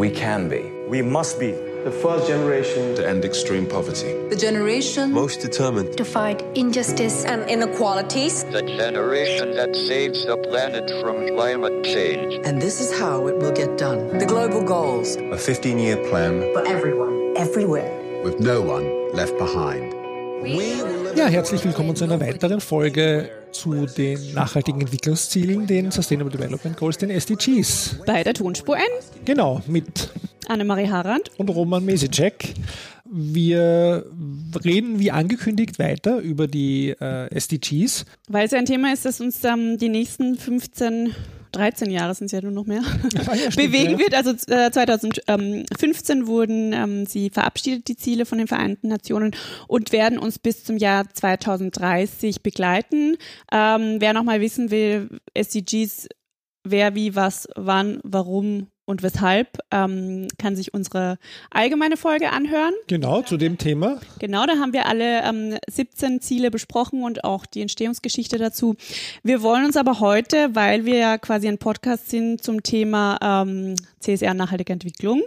We can be. We must be the first generation to end extreme poverty. The generation most determined to fight injustice and inequalities. The generation that saves the planet from climate change. And this is how it will get done. The global goals. A 15 year plan for everyone, everywhere. With no one left behind. Ja, herzlich willkommen zu einer weiteren Folge zu den nachhaltigen Entwicklungszielen, den Sustainable Development Goals, den SDGs. Bei der Tonspur N. Genau, mit Annemarie Harand und Roman Mesicek. Wir reden wie angekündigt weiter über die äh, SDGs. Weil es ein Thema ist, das uns ähm, die nächsten 15 13 Jahre sind es ja nur noch mehr, ja, bewegen wird. Also äh, 2015 wurden ähm, sie verabschiedet, die Ziele von den Vereinten Nationen, und werden uns bis zum Jahr 2030 begleiten. Ähm, wer nochmal wissen will, SDGs, wer, wie, was, wann, warum und weshalb, ähm, kann sich unsere allgemeine Folge anhören. Genau, zu dem Thema. Genau, da haben wir alle ähm, 17 Ziele besprochen und auch die Entstehungsgeschichte dazu. Wir wollen uns aber heute, weil wir ja quasi ein Podcast sind zum Thema ähm, CSR nachhaltige Entwicklung,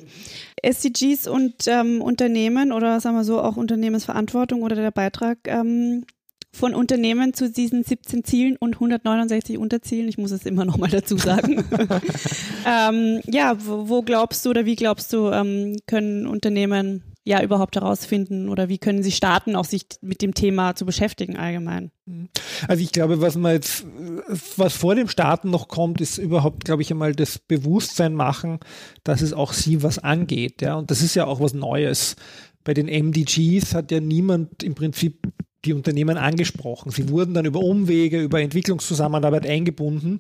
SDGs und ähm, Unternehmen oder sagen wir so auch Unternehmensverantwortung oder der Beitrag ähm, von Unternehmen zu diesen 17 Zielen und 169 Unterzielen. Ich muss es immer noch mal dazu sagen. ähm, ja, wo, wo, glaubst du oder wie glaubst du, ähm, können Unternehmen ja überhaupt herausfinden oder wie können sie starten, auch sich mit dem Thema zu beschäftigen allgemein? Also ich glaube, was man jetzt, was vor dem Starten noch kommt, ist überhaupt, glaube ich, einmal das Bewusstsein machen, dass es auch sie was angeht. Ja, und das ist ja auch was Neues. Bei den MDGs hat ja niemand im Prinzip die Unternehmen angesprochen. Sie wurden dann über Umwege, über Entwicklungszusammenarbeit eingebunden,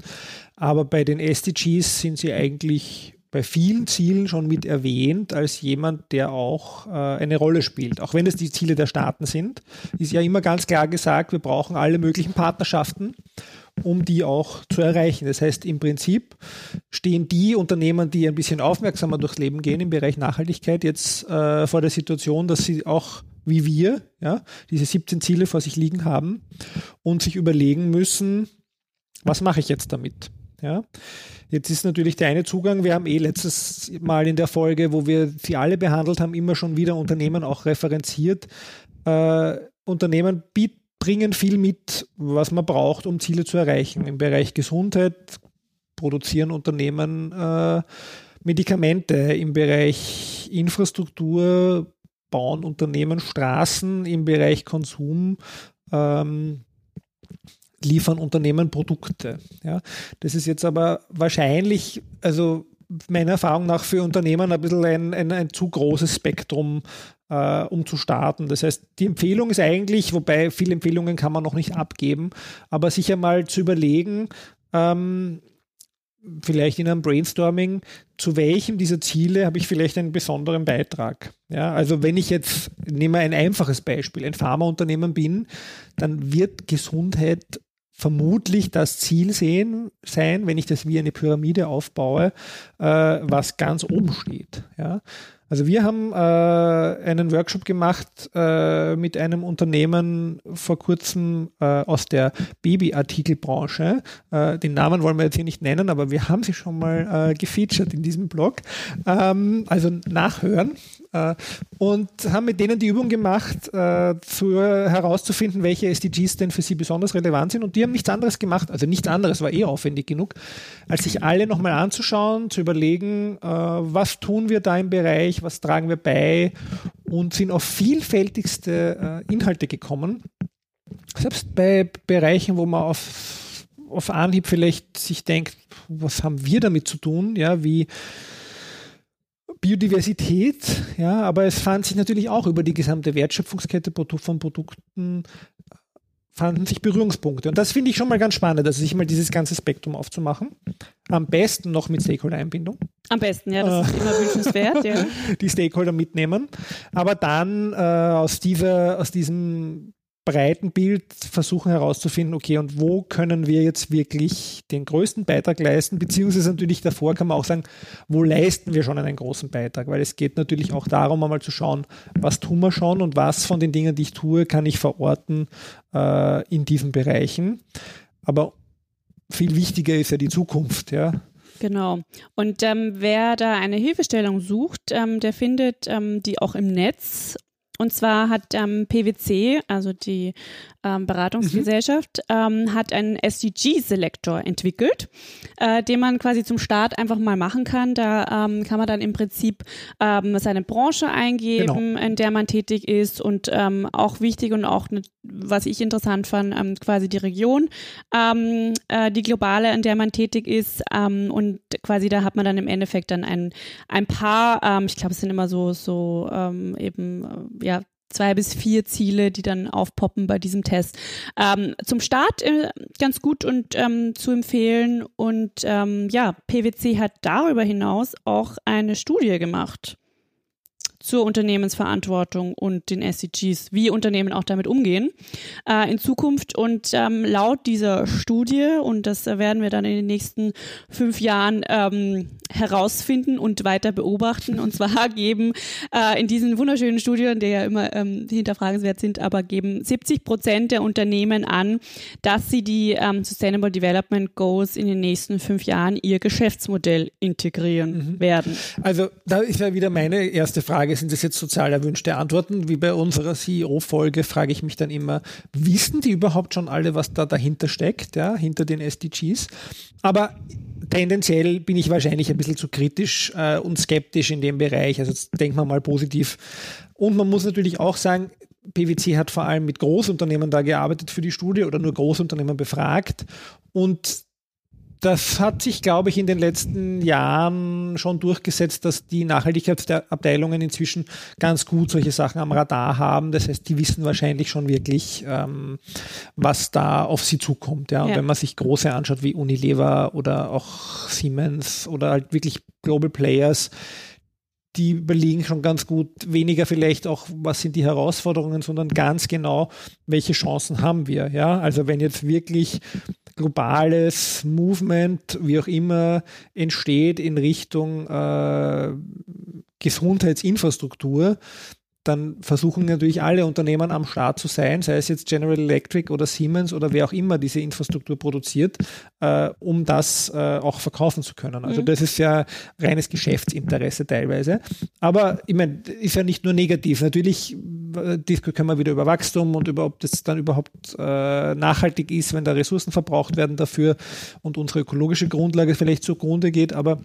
aber bei den SDGs sind sie eigentlich bei vielen Zielen schon mit erwähnt als jemand, der auch äh, eine Rolle spielt. Auch wenn es die Ziele der Staaten sind, ist ja immer ganz klar gesagt, wir brauchen alle möglichen Partnerschaften, um die auch zu erreichen. Das heißt, im Prinzip stehen die Unternehmen, die ein bisschen aufmerksamer durchs Leben gehen im Bereich Nachhaltigkeit, jetzt äh, vor der Situation, dass sie auch wie wir, ja, diese 17 Ziele vor sich liegen haben und sich überlegen müssen, was mache ich jetzt damit? Ja. Jetzt ist natürlich der eine Zugang, wir haben eh letztes Mal in der Folge, wo wir sie alle behandelt haben, immer schon wieder Unternehmen auch referenziert. Äh, Unternehmen bieten bringen viel mit, was man braucht, um Ziele zu erreichen. Im Bereich Gesundheit produzieren Unternehmen äh, Medikamente, im Bereich Infrastruktur bauen Unternehmen Straßen im Bereich Konsum, ähm, liefern Unternehmen Produkte. Ja. Das ist jetzt aber wahrscheinlich, also meiner Erfahrung nach für Unternehmen ein bisschen ein, ein, ein zu großes Spektrum, äh, um zu starten. Das heißt, die Empfehlung ist eigentlich, wobei viele Empfehlungen kann man noch nicht abgeben, aber sich einmal zu überlegen, ähm, vielleicht in einem Brainstorming, zu welchem dieser Ziele habe ich vielleicht einen besonderen Beitrag. Ja, also wenn ich jetzt, nehme ein einfaches Beispiel, ein Pharmaunternehmen bin, dann wird Gesundheit vermutlich das Ziel sehen, sein, wenn ich das wie eine Pyramide aufbaue, äh, was ganz oben steht. Ja. Also wir haben äh, einen Workshop gemacht äh, mit einem Unternehmen vor kurzem äh, aus der Babyartikelbranche. Äh, den Namen wollen wir jetzt hier nicht nennen, aber wir haben sie schon mal äh, gefeatured in diesem Blog. Ähm, also nachhören. Äh, und haben mit denen die Übung gemacht, zu, herauszufinden, welche SDGs denn für sie besonders relevant sind. Und die haben nichts anderes gemacht, also nichts anderes war eh aufwendig genug, als sich alle nochmal anzuschauen, zu überlegen, was tun wir da im Bereich, was tragen wir bei und sind auf vielfältigste äh, Inhalte gekommen. Selbst bei Bereichen, wo man auf, auf Anhieb vielleicht sich denkt, was haben wir damit zu tun, ja, wie Biodiversität, ja, aber es fand sich natürlich auch über die gesamte Wertschöpfungskette von Produkten fanden sich Berührungspunkte. Und das finde ich schon mal ganz spannend, also sich mal dieses ganze Spektrum aufzumachen. Am besten noch mit Stakeholder-Einbindung. Am besten, ja, das ist immer wünschenswert. Ja. Die Stakeholder mitnehmen. Aber dann äh, aus, dieser, aus diesem breiten Bild versuchen herauszufinden, okay, und wo können wir jetzt wirklich den größten Beitrag leisten, beziehungsweise natürlich davor kann man auch sagen, wo leisten wir schon einen großen Beitrag, weil es geht natürlich auch darum, einmal zu schauen, was tun wir schon und was von den Dingen, die ich tue, kann ich verorten äh, in diesen Bereichen. Aber viel wichtiger ist ja die Zukunft, ja. Genau. Und ähm, wer da eine Hilfestellung sucht, ähm, der findet ähm, die auch im Netz. Und zwar hat ähm, PwC, also die ähm, Beratungsgesellschaft, ähm, hat einen SDG-Selektor entwickelt, äh, den man quasi zum Start einfach mal machen kann. Da ähm, kann man dann im Prinzip ähm, seine Branche eingeben, in der man tätig ist und ähm, auch wichtig und auch, ne, was ich interessant fand, ähm, quasi die Region, äh, die globale, in der man tätig ist und quasi da hat man dann im Endeffekt dann ein, ein paar, ich glaube es sind immer so, so eben, äh, ja, zwei bis vier Ziele, die dann aufpoppen bei diesem Test. Ähm, zum Start äh, ganz gut und ähm, zu empfehlen. Und ähm, ja, PwC hat darüber hinaus auch eine Studie gemacht zur Unternehmensverantwortung und den SDGs, wie Unternehmen auch damit umgehen äh, in Zukunft. Und ähm, laut dieser Studie, und das werden wir dann in den nächsten fünf Jahren ähm, herausfinden und weiter beobachten, und zwar geben äh, in diesen wunderschönen Studien, die ja immer ähm, hinterfragenswert sind, aber geben 70 Prozent der Unternehmen an, dass sie die ähm, Sustainable Development Goals in den nächsten fünf Jahren ihr Geschäftsmodell integrieren werden. Also da ist ja wieder meine erste Frage, sind das jetzt sozial erwünschte Antworten? Wie bei unserer CEO-Folge frage ich mich dann immer, wissen die überhaupt schon alle, was da dahinter steckt, ja, hinter den SDGs? Aber tendenziell bin ich wahrscheinlich ein bisschen zu kritisch äh, und skeptisch in dem Bereich. Also jetzt denken wir mal positiv. Und man muss natürlich auch sagen, PwC hat vor allem mit Großunternehmen da gearbeitet für die Studie oder nur Großunternehmen befragt. Und das hat sich, glaube ich, in den letzten Jahren schon durchgesetzt, dass die Nachhaltigkeitsabteilungen inzwischen ganz gut solche Sachen am Radar haben. Das heißt, die wissen wahrscheinlich schon wirklich, ähm, was da auf sie zukommt. Ja? Und Ja. wenn man sich große anschaut wie Unilever oder auch Siemens oder halt wirklich Global Players, die überlegen schon ganz gut weniger vielleicht auch, was sind die Herausforderungen, sondern ganz genau, welche Chancen haben wir. Ja, also wenn jetzt wirklich globales Movement, wie auch immer, entsteht in Richtung äh, Gesundheitsinfrastruktur, dann versuchen natürlich alle Unternehmen am Start zu sein, sei es jetzt General Electric oder Siemens oder wer auch immer diese Infrastruktur produziert, äh, um das äh, auch verkaufen zu können. Also das ist ja reines Geschäftsinteresse teilweise. Aber ich meine, ist ja nicht nur negativ. Natürlich äh, können wir wieder über Wachstum und über ob das dann überhaupt äh, nachhaltig ist, wenn da Ressourcen verbraucht werden dafür und unsere ökologische Grundlage vielleicht zugrunde geht. Aber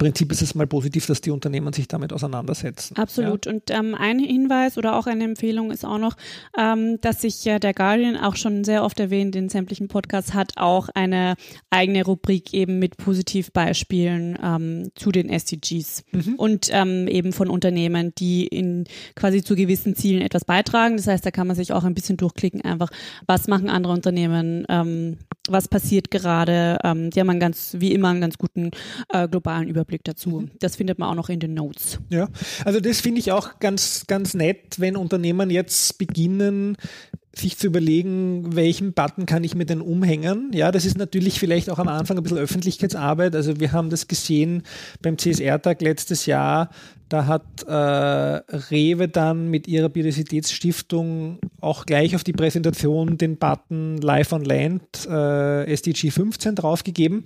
Prinzip ist es mal positiv, dass die Unternehmen sich damit auseinandersetzen. Absolut. Und ähm, ein Hinweis oder auch eine Empfehlung ist auch noch, ähm, dass sich ja der Guardian auch schon sehr oft erwähnt in sämtlichen Podcasts hat, auch eine eigene Rubrik eben mit Positivbeispielen ähm, zu den SDGs und ähm, eben von Unternehmen, die in quasi zu gewissen Zielen etwas beitragen. Das heißt, da kann man sich auch ein bisschen durchklicken, einfach, was machen andere Unternehmen, ähm, was passiert gerade. Ähm, die haben einen ganz, wie immer, einen ganz guten äh, globalen Überblick dazu. Das findet man auch noch in den Notes. Ja, also das finde ich auch ganz, ganz nett, wenn Unternehmen jetzt beginnen, sich zu überlegen, welchen Button kann ich mir denn umhängen. Ja, das ist natürlich vielleicht auch am Anfang ein bisschen Öffentlichkeitsarbeit. Also wir haben das gesehen beim CSR-Tag letztes Jahr. Da hat äh, Rewe dann mit ihrer Biodiversitätsstiftung auch gleich auf die Präsentation den Button Life on Land äh, SDG 15 draufgegeben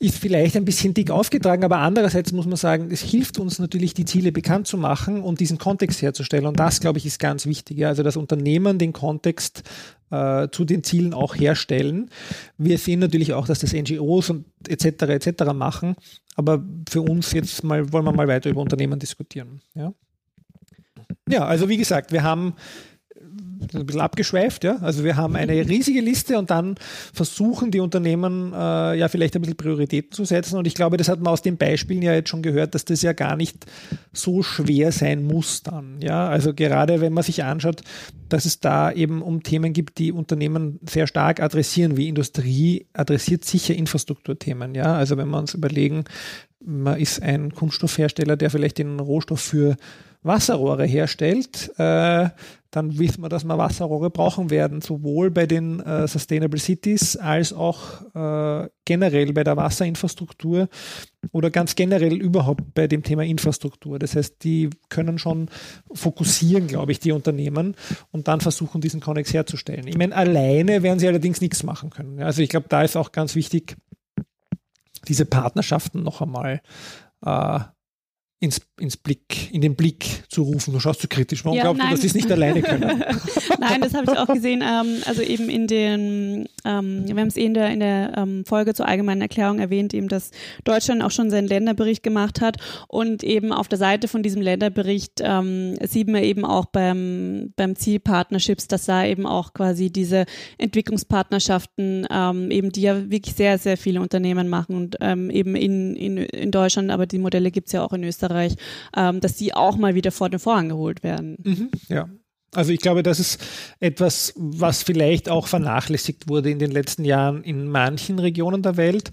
ist vielleicht ein bisschen dick aufgetragen, aber andererseits muss man sagen, es hilft uns natürlich, die Ziele bekannt zu machen und diesen Kontext herzustellen. Und das, glaube ich, ist ganz wichtig. Ja. Also, dass Unternehmen den Kontext äh, zu den Zielen auch herstellen. Wir sehen natürlich auch, dass das NGOs und etc. etc. machen, aber für uns jetzt mal wollen wir mal weiter über Unternehmen diskutieren. Ja, ja also wie gesagt, wir haben ein bisschen abgeschweift, ja. Also wir haben eine riesige Liste und dann versuchen die Unternehmen äh, ja vielleicht ein bisschen Prioritäten zu setzen. Und ich glaube, das hat man aus den Beispielen ja jetzt schon gehört, dass das ja gar nicht so schwer sein muss dann. Ja, also gerade wenn man sich anschaut, dass es da eben um Themen gibt, die Unternehmen sehr stark adressieren, wie Industrie adressiert sicher Infrastrukturthemen. Ja, also wenn wir uns überlegen, man ist ein Kunststoffhersteller, der vielleicht den Rohstoff für Wasserrohre herstellt, äh, dann wissen wir, dass wir Wasserrohre brauchen werden, sowohl bei den äh, Sustainable Cities als auch äh, generell bei der Wasserinfrastruktur oder ganz generell überhaupt bei dem Thema Infrastruktur. Das heißt, die können schon fokussieren, glaube ich, die Unternehmen und dann versuchen, diesen Konnex herzustellen. Ich meine, alleine werden sie allerdings nichts machen können. Also ich glaube, da ist auch ganz wichtig, diese Partnerschaften noch einmal äh, ins, ins Blick, in den Blick zu rufen. Du schaust zu kritisch. Warum Ja, glaubst nein. du, dass sie es nicht alleine können? Nein, das habe ich auch gesehen. Ähm, also eben in den, ähm, wir haben es eh in der, in der ähm, Folge zur allgemeinen Erklärung erwähnt, eben, dass Deutschland auch schon seinen Länderbericht gemacht hat und eben auf der Seite von diesem Länderbericht ähm, sieht man eben auch beim, beim Ziel Partnerships, dass da eben auch quasi diese Entwicklungspartnerschaften ähm, eben, die ja wirklich sehr, sehr viele Unternehmen machen und ähm, eben in, in, in Deutschland, aber die Modelle gibt es ja auch in Österreich, ähm, dass die auch mal wieder vor den Vorhang geholt werden. Ja. Also ich glaube, das ist etwas, was vielleicht auch vernachlässigt wurde in den letzten Jahren in manchen Regionen der Welt.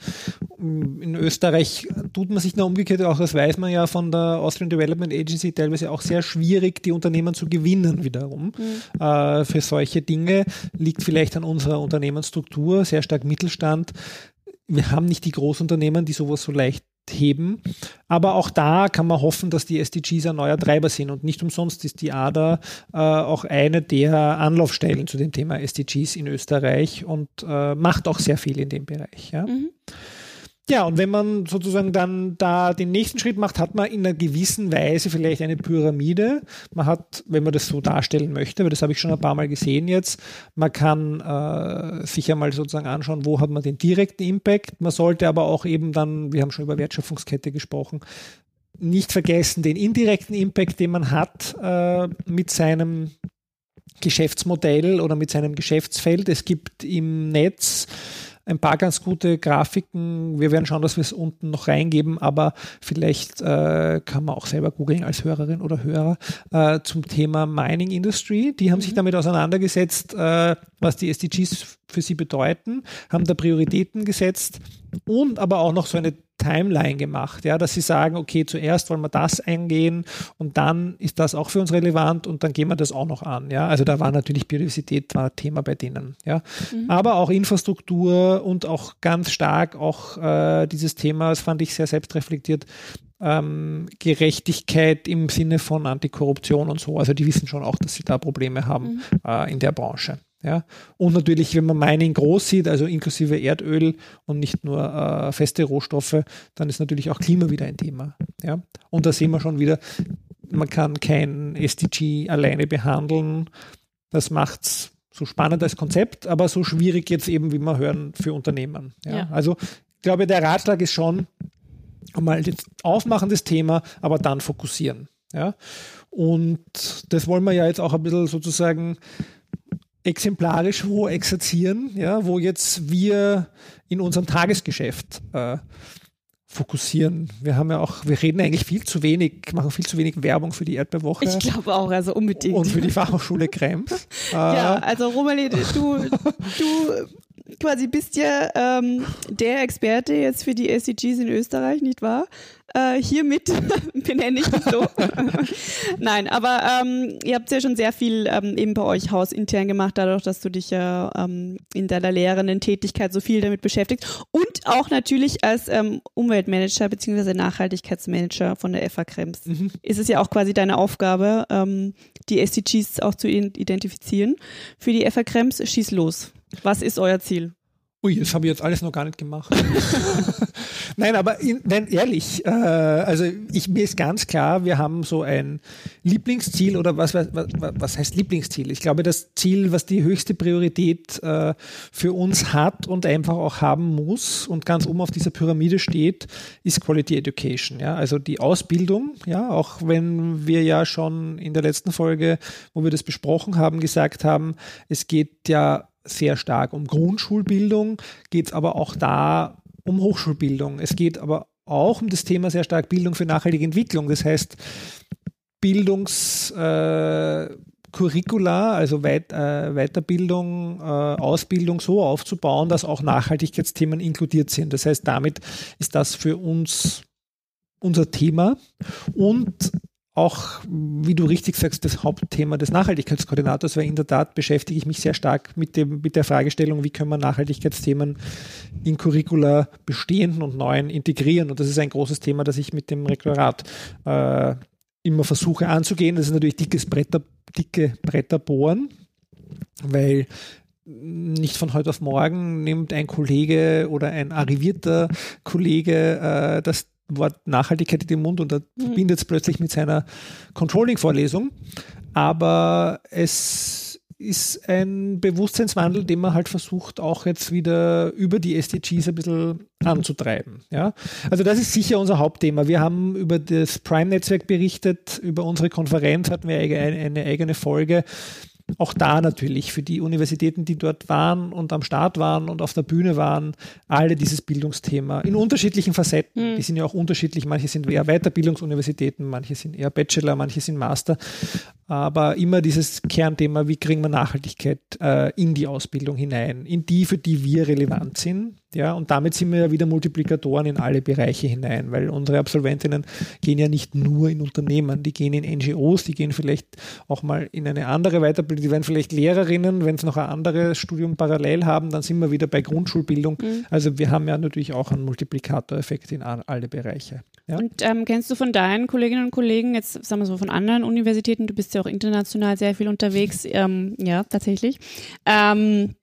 In Österreich tut man sich noch umgekehrt, auch das weiß man ja von der Austrian Development Agency, teilweise auch sehr schwierig, die Unternehmen zu gewinnen wiederum. Äh, für solche Dinge liegt vielleicht an unserer Unternehmensstruktur, sehr stark Mittelstand. Wir haben nicht die Großunternehmen, die sowas so leicht heben. Aber auch da kann man hoffen, dass die SDGs ein neuer Treiber sind. Und nicht umsonst ist die ADA äh, auch eine der Anlaufstellen zu dem Thema SDGs in Österreich und äh, macht auch sehr viel in dem Bereich. Ja? Ja, und wenn man sozusagen dann da den nächsten Schritt macht, hat man in einer gewissen Weise vielleicht eine Pyramide. Man hat, wenn man das so darstellen möchte, weil das habe ich schon ein paar Mal gesehen jetzt, man kann äh, sich einmal sozusagen anschauen, wo hat man den direkten Impact. Man sollte aber auch eben dann, wir haben schon über Wertschöpfungskette gesprochen, nicht vergessen den indirekten Impact, den man hat äh, mit seinem Geschäftsmodell oder mit seinem Geschäftsfeld. Es gibt im Netz ein paar ganz gute Grafiken. Wir werden schauen, dass wir es unten noch reingeben, aber vielleicht äh, kann man auch selber googeln als Hörerin oder Hörer äh, zum Thema Mining Industry. Die haben sich damit auseinandergesetzt, äh, was die SDGs für sie bedeuten, haben da Prioritäten gesetzt und aber auch noch so eine Timeline gemacht, ja, dass sie sagen, okay, zuerst wollen wir das eingehen und dann ist das auch für uns relevant und dann gehen wir das auch noch an, ja. Also da war natürlich Biodiversität war Thema bei denen, ja. Aber auch Infrastruktur und auch ganz stark auch äh, dieses Thema, das fand ich sehr selbstreflektiert, ähm, Gerechtigkeit im Sinne von Antikorruption und so. Also die wissen schon auch, dass sie da Probleme haben äh, in der Branche. Ja? Und natürlich, wenn man Mining groß sieht, also inklusive Erdöl und nicht nur äh, feste Rohstoffe, dann ist natürlich auch Klima wieder ein Thema. Ja? Und da sehen wir schon wieder, man kann kein SDG alleine behandeln. Das macht es so spannend als Konzept, aber so schwierig jetzt eben, wie wir hören, für Unternehmen. Ja? Ja. Also ich glaube, der Ratschlag ist schon, mal jetzt aufmachen das Thema, aber dann fokussieren. Ja? Und das wollen wir ja jetzt auch ein bisschen sozusagen exemplarisch wo exerzieren, ja, wo jetzt wir in unserem Tagesgeschäft äh, fokussieren. Wir haben ja auch, wir reden eigentlich viel zu wenig, machen viel zu wenig Werbung für die Erdbeerwoche Ich glaube auch, also unbedingt. und für die Fachhochschule Krems. Äh, Ja, also Romalie, du, du quasi bist ja ähm, der Experte jetzt für die SDGs in Österreich, nicht wahr? Äh, hiermit benenne ich dich so. Nein, aber ähm, ihr habt ja schon sehr viel ähm, eben bei euch hausintern gemacht, dadurch, dass du dich ja ähm, in deiner lehrenden Tätigkeit so viel damit beschäftigst und auch natürlich als ähm, Umweltmanager bzw. Nachhaltigkeitsmanager von der FA Krems. Ist es ja auch quasi deine Aufgabe, ähm, die SDGs auch zu identifizieren. Für die FA Krems, schieß los. Was ist euer Ziel? Ui, das habe ich jetzt alles noch gar nicht gemacht. nein, aber in, nein, ehrlich, äh, also ich, mir ist ganz klar, wir haben so ein Lieblingsziel oder was, was, was, heißt Lieblingsziel? Ich glaube, das Ziel, was die höchste Priorität äh, für uns hat und einfach auch haben muss und ganz oben auf dieser Pyramide steht, ist Quality Education. Ja? Also die Ausbildung, ja, auch wenn wir ja schon in der letzten Folge, wo wir das besprochen haben, gesagt haben, es geht ja sehr stark um Grundschulbildung, geht es aber auch da um Hochschulbildung. Es geht aber auch um das Thema sehr stark Bildung für nachhaltige Entwicklung. Das heißt, Bildungs äh, also Weit, äh, Weiterbildung, äh, Ausbildung so aufzubauen, dass auch Nachhaltigkeitsthemen inkludiert sind. Das heißt, damit ist das für uns unser Thema und auch, wie du richtig sagst, das Hauptthema des Nachhaltigkeitskoordinators, weil in der Tat beschäftige ich mich sehr stark mit, dem, mit der Fragestellung, wie können wir Nachhaltigkeitsthemen in Curricula bestehenden und neuen integrieren. Und das ist ein großes Thema, das ich mit dem Rektorat äh, immer versuche anzugehen. Das ist natürlich dickes Bretter, dicke Bretter bohren, weil nicht von heute auf morgen nimmt ein Kollege oder ein arrivierter Kollege äh, das Wort Nachhaltigkeit in den Mund und mhm. verbindet es plötzlich mit seiner Controlling-Vorlesung. Aber es ist ein Bewusstseinswandel, den man halt versucht, auch jetzt wieder über die SDGs ein bisschen anzutreiben. Ja? Also das ist sicher unser Hauptthema. Wir haben über das Prime-Netzwerk berichtet, über unsere Konferenz hatten wir eine eigene Folge auch da natürlich für die Universitäten, die dort waren und am Start waren und auf der Bühne waren, alle dieses Bildungsthema in unterschiedlichen Facetten. Mhm. Die sind ja auch unterschiedlich. Manche sind eher Weiterbildungsuniversitäten, manche sind eher Bachelor, manche sind Master. Aber immer dieses Kernthema, wie kriegen wir Nachhaltigkeit äh, in die Ausbildung hinein, in die, für die wir relevant sind. Ja, und damit sind wir ja wieder Multiplikatoren in alle Bereiche hinein, weil unsere Absolventinnen gehen ja nicht nur in Unternehmen, die gehen in NGOs, die gehen vielleicht auch mal in eine andere Weiterbildung, die werden vielleicht Lehrerinnen, wenn sie noch ein anderes Studium parallel haben, dann sind wir wieder bei Grundschulbildung. Mhm. Also wir haben ja natürlich auch einen Multiplikatoreffekt in alle Bereiche. Ja? Und ähm, kennst du von deinen Kolleginnen und Kollegen, jetzt sagen wir so von anderen Universitäten, du bist ja auch international sehr viel unterwegs, ähm, ja, tatsächlich, ähm,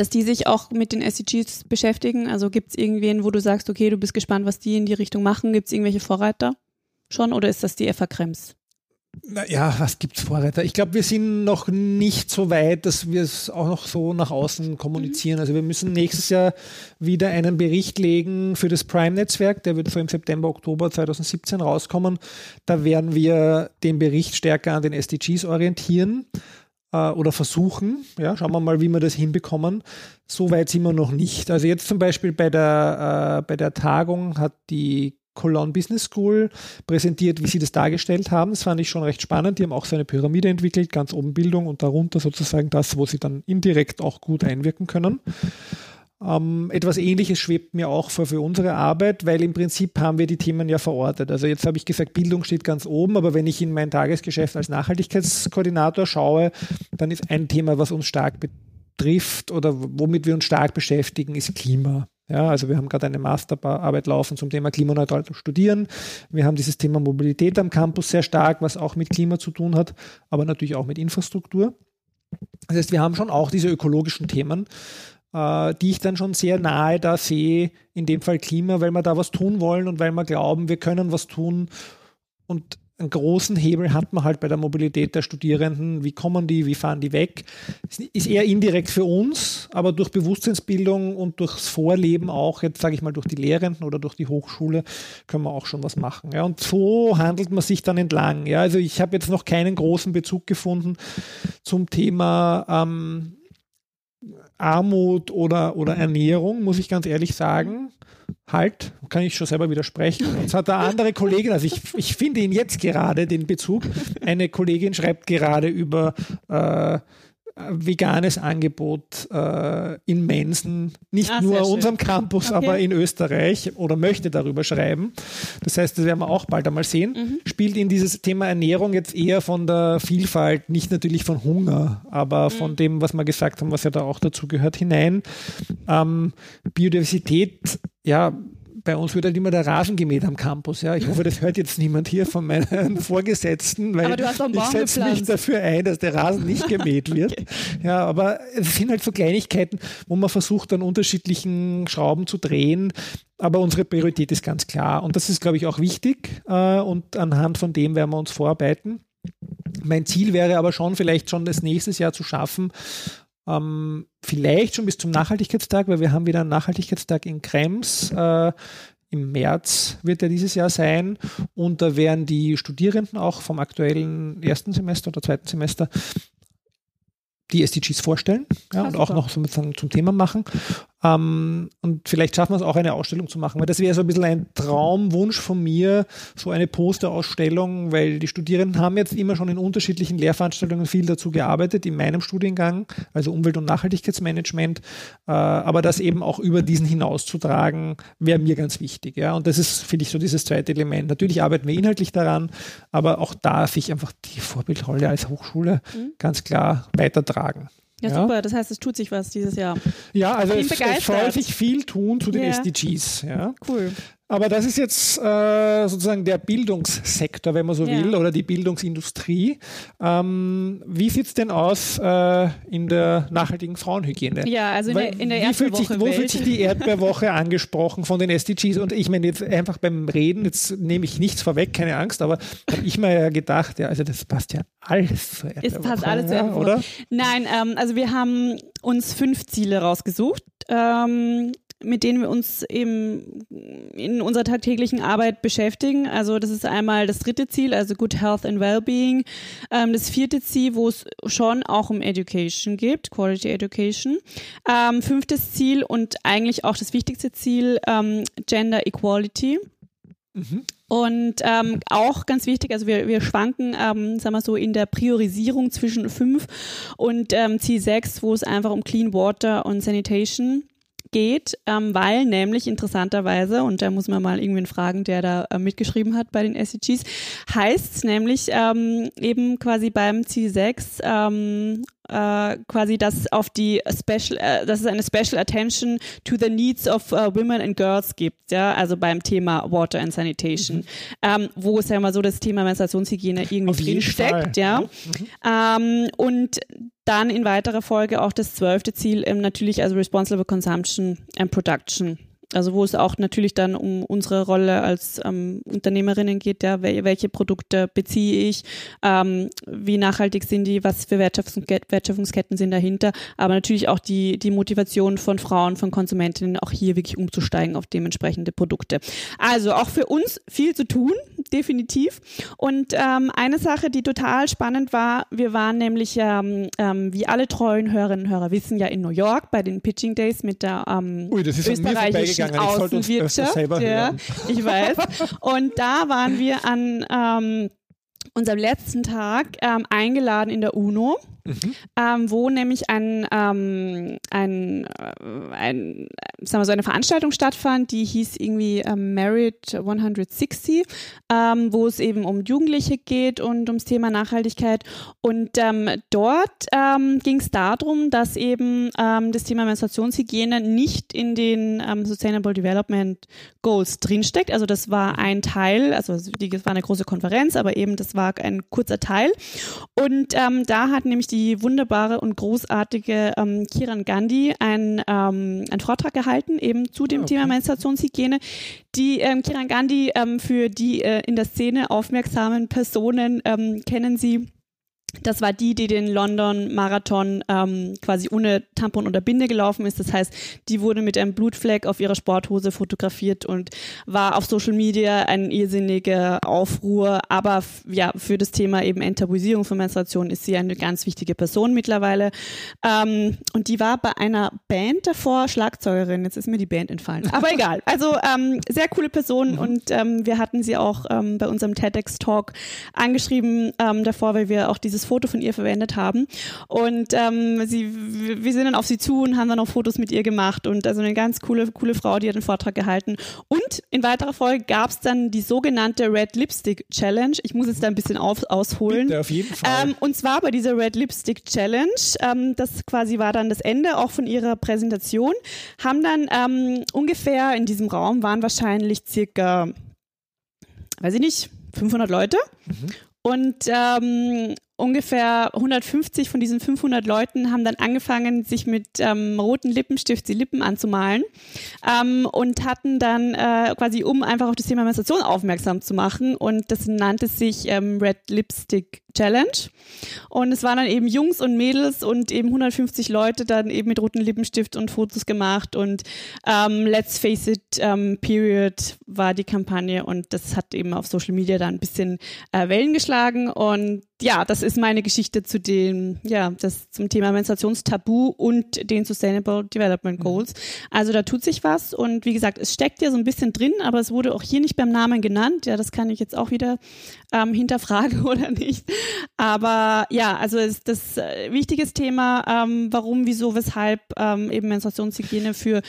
dass die sich auch mit den SDGs beschäftigen? Also gibt es irgendwen, wo du sagst, okay, du bist gespannt, was die in die Richtung machen? Gibt es irgendwelche Vorreiter schon oder ist das die FA Krems? Ja, was gibt's Vorreiter? Ich glaube, wir sind noch nicht so weit, dass wir es auch noch so nach außen kommunizieren. Mhm. Also wir müssen nächstes Jahr wieder einen Bericht legen für das Prime-Netzwerk. Der wird so im September, Oktober 2017 rauskommen. Da werden wir den Bericht stärker an den SDGs orientieren äh, oder versuchen. Ja, schauen wir mal, wie wir das hinbekommen. So weit sind wir noch nicht. Also jetzt zum Beispiel bei der, äh, bei der Tagung hat die Cologne Business School präsentiert, wie sie das dargestellt haben. Das fand ich schon recht spannend. Die haben auch so eine Pyramide entwickelt, ganz oben Bildung und darunter sozusagen das, wo sie dann indirekt auch gut einwirken können. Ähm, etwas Ähnliches schwebt mir auch vor für unsere Arbeit, weil im Prinzip haben wir die Themen ja verortet. Also jetzt habe ich gesagt, Bildung steht ganz oben, aber wenn ich in mein Tagesgeschäft als Nachhaltigkeitskoordinator schaue, dann ist ein Thema, was uns stark betrifft oder womit wir uns stark beschäftigen, ist Klima. Ja, also wir haben gerade eine Masterarbeit laufen zum Thema klimaneutral studieren. Wir haben dieses Thema Mobilität am Campus sehr stark, was auch mit Klima zu tun hat, aber natürlich auch mit Infrastruktur. Das heißt, wir haben schon auch diese ökologischen Themen, die ich dann schon sehr nahe da sehe, in dem Fall Klima, weil wir da was tun wollen und weil wir glauben, wir können was tun. Und einen großen Hebel hat man halt bei der Mobilität der Studierenden. Wie kommen die, wie fahren die weg? Ist eher indirekt für uns, aber durch Bewusstseinsbildung und durchs Vorleben auch, jetzt sage ich mal durch die Lehrenden oder durch die Hochschule, können wir auch schon was machen. Ja, und so handelt man sich dann entlang. Ja, also ich habe jetzt noch keinen großen Bezug gefunden zum Thema ähm, Armut oder, oder Ernährung, muss ich ganz ehrlich sagen halt, kann ich schon selber widersprechen. Jetzt hat eine andere Kollegin, also ich, ich finde ihn jetzt gerade, den Bezug. Eine Kollegin schreibt gerade über äh, veganes Angebot äh, in Mensen, nicht ah, nur unserem Campus, okay. aber in Österreich oder möchte darüber schreiben. Das heißt, das werden wir auch bald einmal sehen. Mhm. Spielt in dieses Thema Ernährung jetzt eher von der Vielfalt, nicht natürlich von Hunger, aber mhm. von dem, was wir gesagt haben, was ja da auch dazu gehört, hinein. Ähm, Biodiversität, ja, bei uns wird halt immer der Rasen gemäht am Campus. Ja. Ich hoffe, das hört jetzt niemand hier von meinen Vorgesetzten, weil ich setze mich dafür ein, dass der Rasen nicht gemäht wird. okay. Ja, aber es sind halt so Kleinigkeiten, wo man versucht, an unterschiedlichen Schrauben zu drehen. Aber unsere Priorität ist ganz klar. Und das ist, glaube ich, auch wichtig. Äh, und anhand von dem werden wir uns vorarbeiten. Mein Ziel wäre aber schon, vielleicht schon das nächste Jahr zu schaffen, ähm, vielleicht schon bis zum Nachhaltigkeitstag, weil wir haben wieder einen Nachhaltigkeitstag in Krems. Äh, Im März wird er dieses Jahr sein. Und da werden die Studierenden auch vom aktuellen ersten Semester oder zweiten Semester die SDGs vorstellen ja, und auch noch so zum Thema machen. Ähm, und vielleicht schaffen wir es auch, eine Ausstellung zu machen, weil das wäre so ein bisschen ein Traumwunsch von mir, so eine Posterausstellung, weil die Studierenden haben jetzt immer schon in unterschiedlichen Lehrveranstaltungen viel dazu gearbeitet, in meinem Studiengang, also Umwelt- und Nachhaltigkeitsmanagement, äh, aber das eben auch über diesen hinauszutragen, wäre mir ganz wichtig. Ja? Und das ist, finde ich, so dieses zweite Element. Natürlich arbeiten wir inhaltlich daran, aber auch da sich einfach die Vorbildrolle als Hochschule mhm. ganz klar weitertragen. Ja, ja, super. Das heißt, es tut sich was dieses Jahr. Ja, also es, es, soll sich viel tun zu den ja. SDGs. Ja. Cool. Aber das ist jetzt äh, sozusagen der Bildungssektor, wenn man so Ja. will, oder die Bildungsindustrie. Ähm, wie sieht's denn aus äh, in der nachhaltigen Frauenhygiene? Ja, also in Weil der, in der wie fühlt sich, Erdbeerwoche Wo fühlt sich die Erdbeerwoche angesprochen von den SDGs? Und ich meine jetzt einfach beim Reden, jetzt nehme ich nichts vorweg, keine Angst, aber habe ich mir ja gedacht, ja, also das passt ja alles zur Erdbeerwoche. Es passt alles zu ja, Erdbeerwoche. oder? Nein, ähm, also wir haben uns fünf Ziele rausgesucht, ähm, mit denen wir uns eben in unserer tagtäglichen Arbeit beschäftigen. Also das ist einmal das dritte Ziel, also Good Health and Wellbeing. Ähm, das vierte Ziel, wo es schon auch um Education geht, Quality Education. Ähm, fünftes Ziel und eigentlich auch das wichtigste Ziel, ähm, Gender Equality. Und ähm, auch ganz wichtig, also wir, wir schwanken, ähm, sagen wir so, in der Priorisierung zwischen fünf und ähm, Ziel sechs, wo es einfach um Clean Water und Sanitation geht, ähm, weil nämlich interessanterweise, und da muss man mal irgendwen fragen, der da äh, mitgeschrieben hat bei den SDGs, heißt es nämlich ähm, eben quasi beim Ziel 6 ähm, äh, quasi, dass auf die Special, äh, dass es eine Special Attention to the needs of uh, women and girls gibt, ja, also beim Thema Water and Sanitation, ähm, wo es ja immer so das Thema Menstruationshygiene irgendwie drin steckt, ja. Ähm, und dann in weiterer Folge auch das zwölfte Ziel ähm, natürlich also Responsible Consumption and Production. Also wo es auch natürlich dann um unsere Rolle als ähm, Unternehmerinnen geht, ja, wel welche Produkte beziehe ich, ähm, wie nachhaltig sind die, was für Wertschöpfungsket Wertschöpfungsketten sind dahinter, aber natürlich auch die, die Motivation von Frauen, von Konsumentinnen, auch hier wirklich umzusteigen auf dementsprechende Produkte. Also auch für uns viel zu tun, definitiv. Und ähm, eine Sache, die total spannend war, wir waren nämlich, ähm, ähm, wie alle treuen Hörerinnen und Hörer wissen, ja in New York bei den Pitching Days mit der ähm, Ui, das ist mir österreichischen. Ich Außenwirtschaft. selber ja, ich weiß. Und da waren wir an ähm, unserem letzten Tag ähm, eingeladen in der UNO, ähm, wo nämlich ein, ähm, ein, äh, ein, sagen wir so eine Veranstaltung stattfand, die hieß irgendwie ähm, Merit 160, ähm, wo es eben um Jugendliche geht und ums Thema Nachhaltigkeit. Und ähm, dort ähm, ging es darum, dass eben ähm, das Thema Menstruationshygiene nicht in den Sustainable Development Goals drinsteckt. Also das war ein Teil, also das war eine große Konferenz, aber eben das war ein kurzer Teil. Und da hat nämlich die wunderbare und großartige ähm, Kiran Gandhi einen, ähm, einen Vortrag gehalten, eben zu dem Thema Menstruationshygiene. Die ähm, Kiran Gandhi, ähm, für die äh, in der Szene aufmerksamen Personen ähm, kennen sie. Das war die, die den London Marathon ähm, quasi ohne Tampon oder Binde gelaufen ist. Das heißt, die wurde mit einem Blutfleck auf ihrer Sporthose fotografiert und war auf Social Media ein irrsinniger Aufruhr. Aber ja, für das Thema eben Enttabuisierung von Menstruation ist sie eine ganz wichtige Person mittlerweile. Ähm, und die war bei einer Band davor Schlagzeugerin. Jetzt ist mir die Band entfallen. Aber egal. Also ähm, sehr coole Person und ähm, wir hatten sie auch ähm, bei unserem TEDx-Talk angeschrieben ähm, davor, weil wir auch dieses Foto von ihr verwendet haben. Und ähm, sie, wir sind dann auf sie zu und haben dann auch Fotos mit ihr gemacht und also eine ganz coole, coole Frau, die hat den Vortrag gehalten. Und in weiterer Folge gab es dann die sogenannte Red Lipstick Challenge. Ich muss jetzt da ein bisschen auf, ausholen. Bitte, auf jeden Fall. Ähm, und zwar bei dieser Red Lipstick Challenge, ähm, das quasi war dann das Ende auch von ihrer Präsentation, haben dann ähm, ungefähr in diesem Raum waren wahrscheinlich circa, weiß ich nicht, 500 Leute. Und ähm, ungefähr 150 von diesen 500 Leuten haben dann angefangen, sich mit ähm, roten Lippenstift die Lippen anzumalen ähm, und hatten dann äh, quasi, um einfach auf das Thema Menstruation aufmerksam zu machen. Und das nannte sich ähm, Red Lipstick Challenge. Und es waren dann eben Jungs und Mädels und eben 150 Leute dann eben mit roten Lippenstift und Fotos gemacht. Und ähm, Let's Face It ähm, Period war die Kampagne und das hat eben auf Social Media dann ein bisschen äh, Wellen geschlagen. Und ja, das ist meine Geschichte zu dem, ja, das zum Thema Menstruationstabu und den Sustainable Development Goals. Also da tut sich was und wie gesagt, es steckt ja so ein bisschen drin, aber es wurde auch hier nicht beim Namen genannt. Ja, das kann ich jetzt auch wieder ähm, hinterfragen oder nicht. Aber ja, also ist das äh, wichtiges Thema, ähm, warum, wieso, weshalb ähm, eben Menstruationshygiene für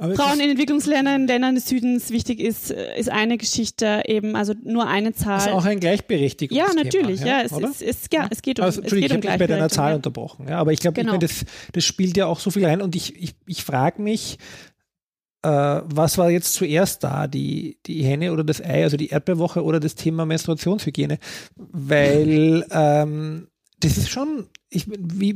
Aber es Frauen in Entwicklungsländern, Ländern des Südens wichtig ist, äh, ist eine Geschichte eben, also nur eine Zahl. ist auch ein Gleichberechtigungsthema. ja, natürlich, ja, es, oder? es, es, ja, es geht um, Also, es Entschuldigung, geht ich um habe dich bei deiner Zahl Gleichberechtigung, unterbrochen. Ja, aber ich glaube, Genau. ich das, das spielt ja auch so viel rein und ich, ich, ich frage mich, äh, was war jetzt zuerst da, die, die Henne oder das Ei, also die Erdbeerwoche oder das Thema Menstruationshygiene? Weil ähm, das ist schon, ich, wie,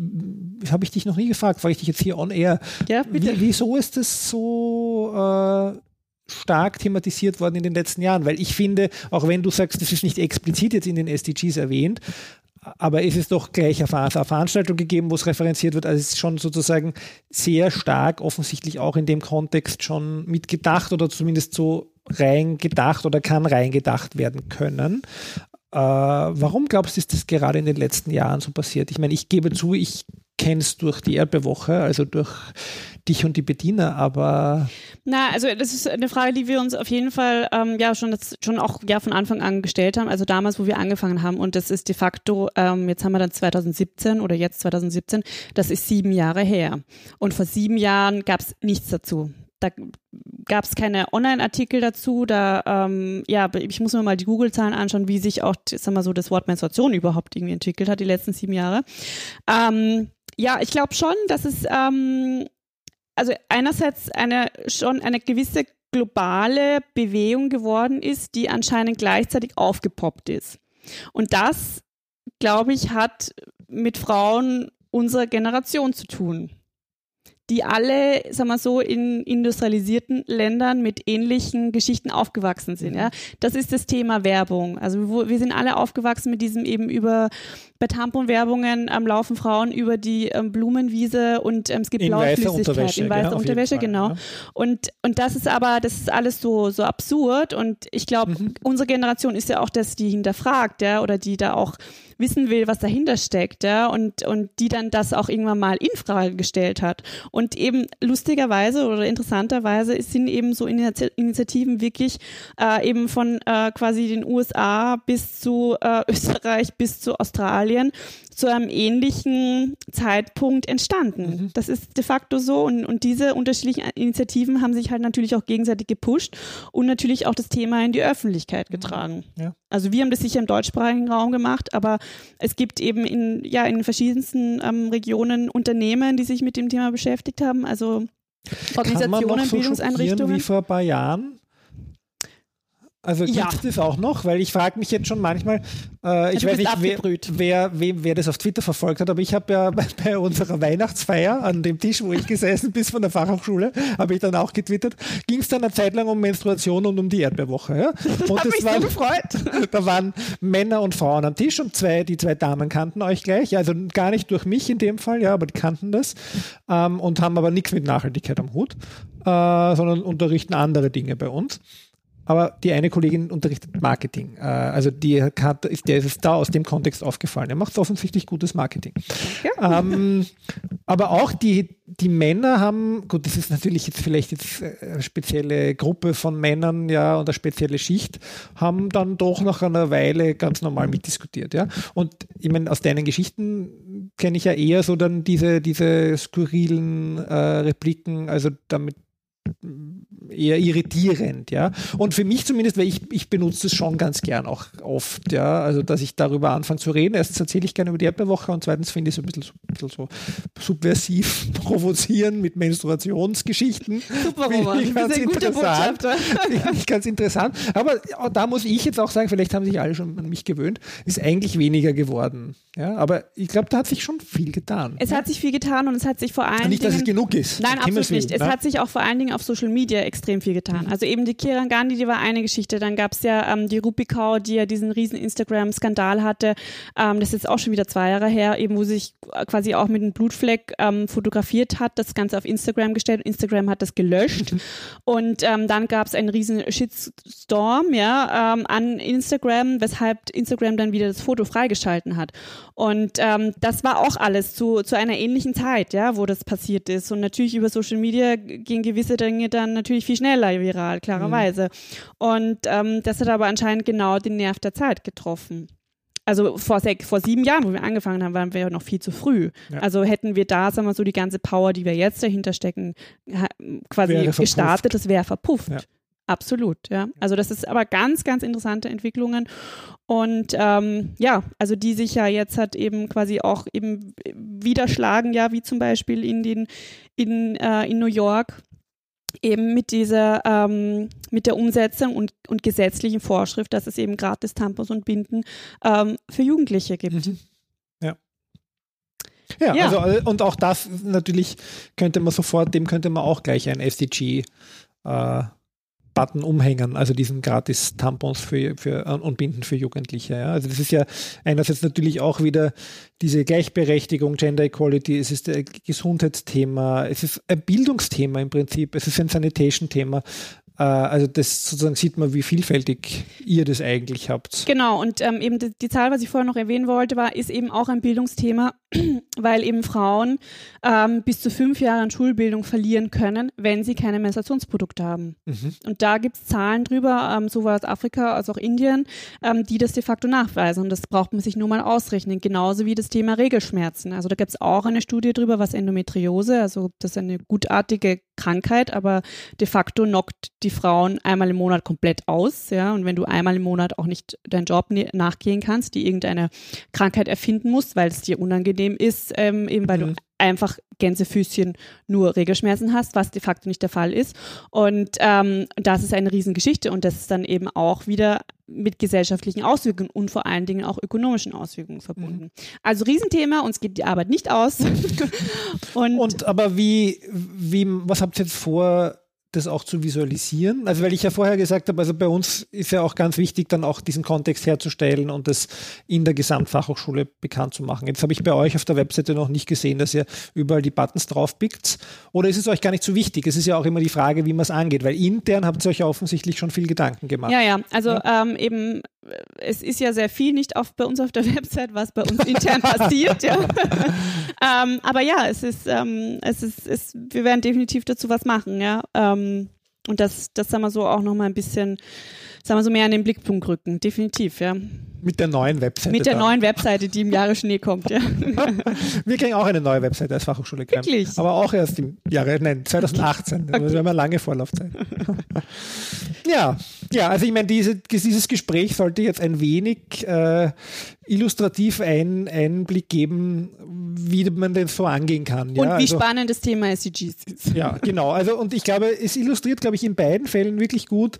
habe ich dich noch nie gefragt, frage ich dich jetzt hier on air. Ja, bitte. Wie, wieso ist das so äh, stark thematisiert worden in den letzten Jahren? Weil ich finde, auch wenn du sagst, das ist nicht explizit jetzt in den SDGs erwähnt, aber es ist doch gleich eine Veranstaltung gegeben, wo es referenziert wird. Also es ist schon sozusagen sehr stark offensichtlich auch in dem Kontext schon mitgedacht oder zumindest so reingedacht oder kann reingedacht werden können. Äh, warum glaubst du, ist das gerade in den letzten Jahren so passiert? Ich meine, ich gebe zu, ich kenne es durch die Erdbewoche, also durch dich und die Bediener, aber. Na, also das ist eine Frage, die wir uns auf jeden Fall ähm, ja schon, das, schon auch ja von Anfang an gestellt haben, also damals, wo wir angefangen haben. Und das ist de facto, ähm, jetzt haben wir dann 2017 oder jetzt 2017, das ist sieben Jahre her. Und vor sieben Jahren gab es nichts dazu. Da gab es keine Online-Artikel dazu. Da, ähm, ja, ich muss mir mal die Google-Zahlen anschauen, wie sich auch, sag mal so, das Wort Menstruation überhaupt irgendwie entwickelt hat, die letzten sieben Jahre. Ähm, ja, ich glaube schon, dass es ähm, also einerseits eine schon eine gewisse globale Bewegung geworden ist, die anscheinend gleichzeitig aufgepoppt ist. Und das, glaube ich, hat mit Frauen unserer Generation zu tun die alle, sagen wir so, in industrialisierten Ländern mit ähnlichen Geschichten aufgewachsen sind. Ja, das ist das Thema Werbung. Also wo, wir sind alle aufgewachsen mit diesem eben über bei Tamponwerbungen ähm, laufen Frauen über die ähm, Blumenwiese und ähm, es gibt In blaue weißer Flüssigkeit Unterwäsche, in weißer ja, Unterwäsche, Fall, genau. ja. Und und das ist aber, das ist alles so so absurd und ich glaube, Mhm. unsere Generation ist ja auch das, die hinterfragt, ja, oder die da auch wissen will, was dahinter steckt, ja, und, und die dann das auch irgendwann mal in Frage gestellt hat. Und eben lustigerweise oder interessanterweise sind eben so Initi- Initiativen wirklich äh, eben von äh, quasi den USA bis zu äh, Österreich bis zu Australien zu einem ähnlichen Zeitpunkt entstanden. Das ist de facto so und, und diese unterschiedlichen Initiativen haben sich halt natürlich auch gegenseitig gepusht und natürlich auch das Thema in die Öffentlichkeit getragen. Ja. Also wir haben das sicher im deutschsprachigen Raum gemacht, aber es gibt eben in, ja, in verschiedensten ähm, Regionen Unternehmen, die sich mit dem Thema beschäftigt haben, also Kann man noch Organisationen, so Bildungseinrichtungen. wie vor ein paar Jahren? Also gibt Ja. es das auch noch? Weil ich frage mich jetzt schon manchmal, äh, ich du weiß nicht, wer, wer, wem, wer das auf Twitter verfolgt hat, aber ich habe ja bei, bei unserer Weihnachtsfeier an dem Tisch, wo ich gesessen bin von der Fachhochschule, habe ich dann auch getwittert, ging es dann eine Zeit lang um Menstruation und um die Erdbeerwoche. Ja? Und das mich so waren, gefreut. da waren Männer und Frauen am Tisch und zwei, die zwei Damen kannten euch gleich, also gar nicht durch mich in dem Fall, ja, aber die kannten das ähm, und haben aber nichts mit Nachhaltigkeit am Hut, äh, sondern unterrichten andere Dinge bei uns. Aber die eine Kollegin unterrichtet Marketing. Äh, also die hat, ist, der ist es da aus dem Kontext aufgefallen. Er macht offensichtlich gutes Marketing. Ähm, aber auch die, die Männer haben, gut, das ist natürlich jetzt vielleicht jetzt äh, eine spezielle Gruppe von Männern, ja, und eine spezielle Schicht, haben dann doch nach einer Weile ganz normal mitdiskutiert, ja. Und ich meine, aus deinen Geschichten kenne ich ja eher so dann diese, diese skurrilen äh, Repliken, also damit eher irritierend, ja. Und für mich zumindest, weil ich, ich benutze es schon ganz gern auch oft, ja. Also, dass ich darüber anfange zu reden. Erstens erzähle ich gerne über die Erdbeerwoche und zweitens finde ich es ein bisschen, so- ein bisschen so subversiv provozieren mit Menstruationsgeschichten. Super, Roman. ich ganz interessant. Finde ich ganz interessant. Aber auch da muss ich jetzt auch sagen, vielleicht haben sich alle schon an mich gewöhnt, ist eigentlich weniger geworden. Ja, aber ich glaube, da hat sich schon viel getan. Es hat sich viel getan und es hat sich vor allen nicht, dass es Dingen genug ist. Nein, absolut nicht. Es ne? hat sich auch vor allen Dingen auf Social Media extrem viel getan. Also eben die Kiran Gandhi, die war eine Geschichte. Dann gab es ja ähm, die Rupikau, die ja diesen riesen Instagram-Skandal hatte. Ähm, das ist auch schon wieder zwei Jahre her, eben wo sie sich quasi auch mit einem Blutfleck ähm, fotografiert hat, das Ganze auf Instagram gestellt. Instagram hat das gelöscht. Und ähm, dann gab es einen riesen Shitstorm ja, ähm, an Instagram, weshalb Instagram dann wieder das Foto freigeschalten hat. Und ähm, das war auch alles zu, zu einer ähnlichen Zeit, ja, wo das passiert ist. Und natürlich über Social Media gehen gewisse Dinge dann natürlich viel schneller viral, klarerweise. Und ähm, das hat aber anscheinend genau den Nerv der Zeit getroffen. Also vor, sech, vor sieben Jahren, wo wir angefangen haben, waren wir ja noch viel zu früh. Ja. Also hätten wir da, sagen wir so, die ganze Power, die wir jetzt dahinter stecken, quasi Wäre verpufft. gestartet, das wäre verpufft. Ja. Absolut, ja. Also das ist aber ganz, ganz interessante Entwicklungen. Und ähm, ja, also die sich ja jetzt hat eben quasi auch eben widerschlagen, ja, wie zum Beispiel in den in, äh, in New York eben mit dieser, ähm, mit der Umsetzung und, und gesetzlichen Vorschrift, dass es eben gratis Tampons und Binden ähm, für Jugendliche gibt. Mhm. Ja. Ja. Also, äh, und auch das natürlich könnte man sofort, dem könnte man auch gleich ein SDG äh, Button umhängen, also diesen gratis Tampons für, für, und Binden für Jugendliche. Ja. Also das ist ja einerseits natürlich auch wieder diese Gleichberechtigung, Gender Equality, es ist ein Gesundheitsthema, es ist ein Bildungsthema im Prinzip, es ist ein Sanitation-Thema. Äh, also das sozusagen sieht man, wie vielfältig ihr das eigentlich habt. Genau, und ähm, eben die, die Zahl, was ich vorher noch erwähnen wollte, war, ist eben auch ein Bildungsthema, weil eben Frauen ähm, bis zu fünf Jahre an Schulbildung verlieren können, wenn sie keine Menstruationsprodukte haben. Mhm. Und da gibt es Zahlen drüber, ähm, sowohl aus Afrika als auch Indien, ähm, die das de facto nachweisen. Und das braucht man sich nur mal ausrechnen, genauso wie das Thema Regelschmerzen. Also da gibt es auch eine Studie drüber, was Endometriose, also das ist eine gutartige Krankheit, aber de facto knockt die Frauen einmal im Monat komplett aus. Ja? Und wenn du einmal im Monat auch nicht deinen Job ne- nachgehen kannst, die irgendeine Krankheit erfinden musst, weil es dir unangenehm ist, ähm, eben weil Mhm. du einfach Gänsefüßchen nur Regelschmerzen hast, was de facto nicht der Fall ist. Und ähm, das ist eine Riesengeschichte und das ist dann eben auch wieder mit gesellschaftlichen Auswirkungen und vor allen Dingen auch ökonomischen Auswirkungen verbunden. Also Riesenthema, uns geht die Arbeit nicht aus. und, Und aber wie, wie, was habt ihr jetzt vor, das auch zu visualisieren? Also weil ich ja vorher gesagt habe, also bei uns ist ja auch ganz wichtig, dann auch diesen Kontext herzustellen und das in der Gesamtfachhochschule bekannt zu machen. Jetzt habe ich bei euch auf der Webseite noch nicht gesehen, dass ihr überall die Buttons draufpickt. Oder ist es euch gar nicht so wichtig? Es ist ja auch immer die Frage, wie man es angeht, weil intern habt ihr euch ja offensichtlich schon viel Gedanken gemacht. Ja, ja, also Ähm, eben, es ist ja sehr viel nicht auf, bei uns auf der Website, was bei uns intern passiert, ja. ähm, aber ja, es ist, ähm, es ist, es, wir werden definitiv dazu was machen, ja. Ähm, und das, das sagen wir so auch nochmal ein bisschen, sagen wir so mehr in den Blickpunkt rücken, definitiv, ja. Mit der neuen Webseite. Mit der dann. neuen Webseite, die im Jahre Schnee kommt, ja. Wir kriegen auch eine neue Webseite als Fachhochschule Krems. Wirklich? Aber auch erst im Jahre, nein, 2018. Also wir haben eine lange Vorlaufzeit. ja, ja, also ich meine, diese, dieses Gespräch sollte jetzt ein wenig äh, illustrativ einen Einblick geben, wie man das so angehen kann. Und ja, wie also, spannend das Thema SDGs ist. Ja, genau. Also, und ich glaube, es illustriert, glaube ich, in beiden Fällen wirklich gut,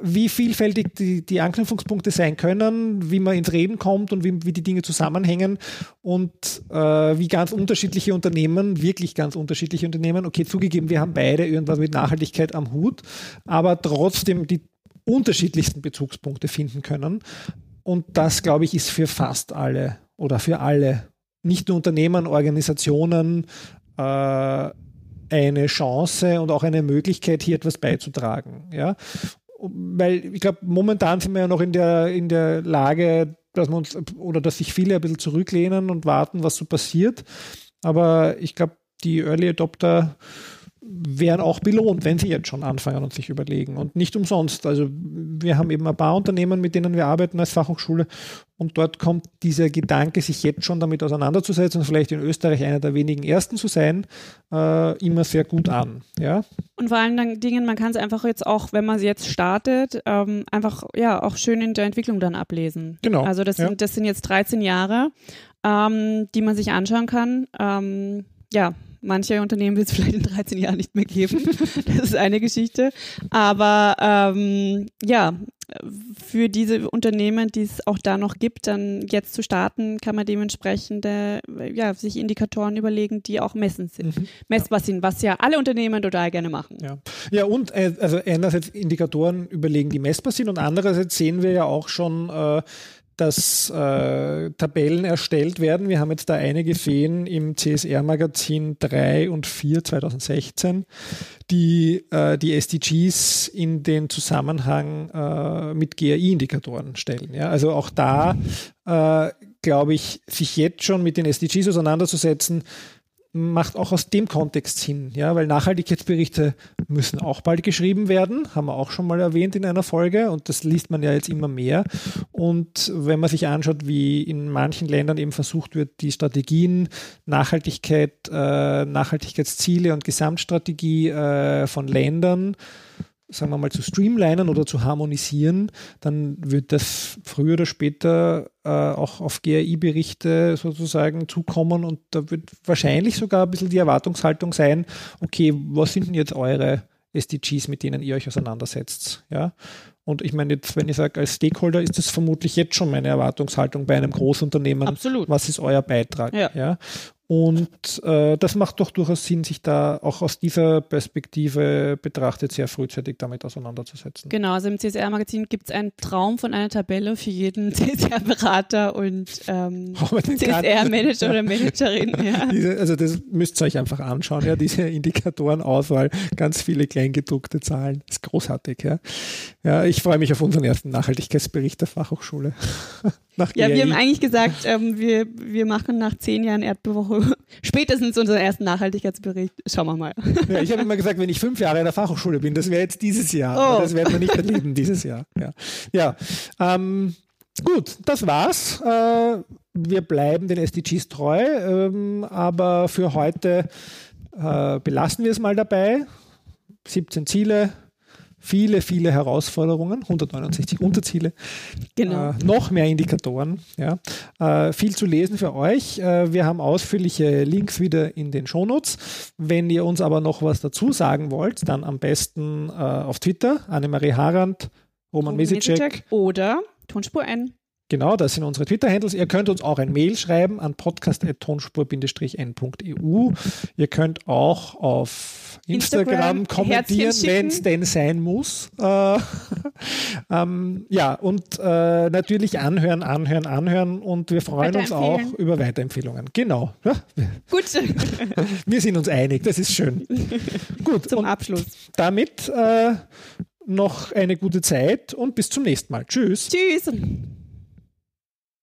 wie vielfältig die, die Anknüpfungspunkte sein können, wie man ins Reden kommt und wie, wie die Dinge zusammenhängen und äh, wie ganz unterschiedliche Unternehmen, wirklich ganz unterschiedliche Unternehmen, okay, zugegeben, wir haben beide irgendwas mit Nachhaltigkeit am Hut, aber trotzdem die unterschiedlichsten Bezugspunkte finden können. Und das, glaube ich, ist für fast alle oder für alle, nicht nur Unternehmen, Organisationen, äh, eine Chance und auch eine Möglichkeit, hier etwas beizutragen. Ja? Weil ich glaube, momentan sind wir ja noch in der, in der Lage, dass wir oder dass sich viele ein bisschen zurücklehnen und warten, was so passiert. Aber ich glaube, die Early Adopter werden auch belohnt, wenn sie jetzt schon anfangen und sich überlegen. Und nicht umsonst. Also wir haben eben ein paar Unternehmen, mit denen wir arbeiten als Fachhochschule und dort kommt dieser Gedanke, sich jetzt schon damit auseinanderzusetzen und vielleicht in Österreich einer der wenigen Ersten zu sein, äh, immer sehr gut an. Ja? Und vor allen Dingen, man kann es einfach jetzt auch, wenn man sie jetzt startet, ähm, einfach ja auch schön in der Entwicklung dann ablesen. Genau, Also das, ja. sind, das sind jetzt 13 Jahre, ähm, die man sich anschauen kann. Ähm, ja, manche Unternehmen wird es vielleicht in 13 Jahren nicht mehr geben. das ist eine Geschichte. Aber ähm, ja, für diese Unternehmen, die es auch da noch gibt, dann jetzt zu starten, kann man dementsprechend äh, ja, sich Indikatoren überlegen, die auch messen sind, messbar sind, was ja alle Unternehmen total gerne machen. Ja, ja und äh, also einerseits Indikatoren überlegen, die messbar sind und andererseits sehen wir ja auch schon, äh, dass äh, Tabellen erstellt werden. Wir haben jetzt da eine gesehen im CSR-Magazin 3 und 4 2016, die äh, die SDGs in den Zusammenhang äh, mit GRI-Indikatoren stellen. Ja? Also auch da, äh, glaube ich, sich jetzt schon mit den SDGs auseinanderzusetzen, macht auch aus dem Kontext Sinn, ja, weil Nachhaltigkeitsberichte müssen auch bald geschrieben werden, haben wir auch schon mal erwähnt in einer Folge und das liest man ja jetzt immer mehr. Und wenn man sich anschaut, wie in manchen Ländern eben versucht wird, die Strategien Nachhaltigkeit, äh, Nachhaltigkeitsziele und Gesamtstrategie äh, von Ländern sagen wir mal, zu streamlinen oder zu harmonisieren, dann wird das früher oder später äh, auch auf GRI-Berichte sozusagen zukommen und da wird wahrscheinlich sogar ein bisschen die Erwartungshaltung sein, okay, was sind denn jetzt eure SDGs, mit denen ihr euch auseinandersetzt. Ja? Und ich meine, jetzt, wenn ich sage, als Stakeholder ist das vermutlich jetzt schon meine Erwartungshaltung bei einem Großunternehmen. Absolut. Was ist euer Beitrag? Ja. ja? Und äh, das macht doch durchaus Sinn, sich da auch aus dieser Perspektive betrachtet sehr frühzeitig damit auseinanderzusetzen. Genau, also im CSR-Magazin gibt es einen Traum von einer Tabelle für jeden CSR-Berater und ähm, CSR-Manager oder Managerin. Ja. Diese, also das müsst ihr euch einfach anschauen, ja, diese Indikatorenauswahl, ganz viele kleingedruckte Zahlen, das ist großartig, ja. Ja, ich freue mich auf unseren ersten Nachhaltigkeitsbericht der Fachhochschule. Nach Ja, wir GRI. haben eigentlich gesagt, ähm, wir, wir machen nach zehn Jahren Erdbewoche spätestens unseren ersten Nachhaltigkeitsbericht. Schauen wir mal. Ja, ich habe immer gesagt, wenn ich fünf Jahre in der Fachhochschule bin, das wäre jetzt dieses Jahr. Oh. Das werden wir nicht erleben dieses Jahr. Ja, ja. Ähm, gut, das war's. Äh, wir bleiben den SDGs treu, ähm, aber für heute äh, belassen wir es mal dabei. 17 Ziele, viele, viele Herausforderungen, 169 Unterziele. Genau. Äh, noch mehr Indikatoren. Ja. Äh, viel zu lesen für euch. Äh, wir haben ausführliche Links wieder in den Shownotes. Wenn ihr uns aber noch was dazu sagen wollt, dann am besten äh, auf Twitter, Annemarie Harand, Roman Mesicek. Oder Tonspur N. Genau, das sind unsere Twitter-Handles. Ihr könnt uns auch ein Mail schreiben an podcast.tonspur-n.eu. Ihr könnt auch auf Instagram, Instagram kommentieren, wenn es denn sein muss. Äh, ähm, ja, und äh, natürlich anhören, anhören, anhören und wir freuen uns auch über Weiterempfehlungen. Genau. Ja, Gut, wir sind uns einig, das ist schön. Gut, zum Abschluss. damit äh, noch eine gute Zeit und bis zum nächsten Mal. Tschüss. Tschüss.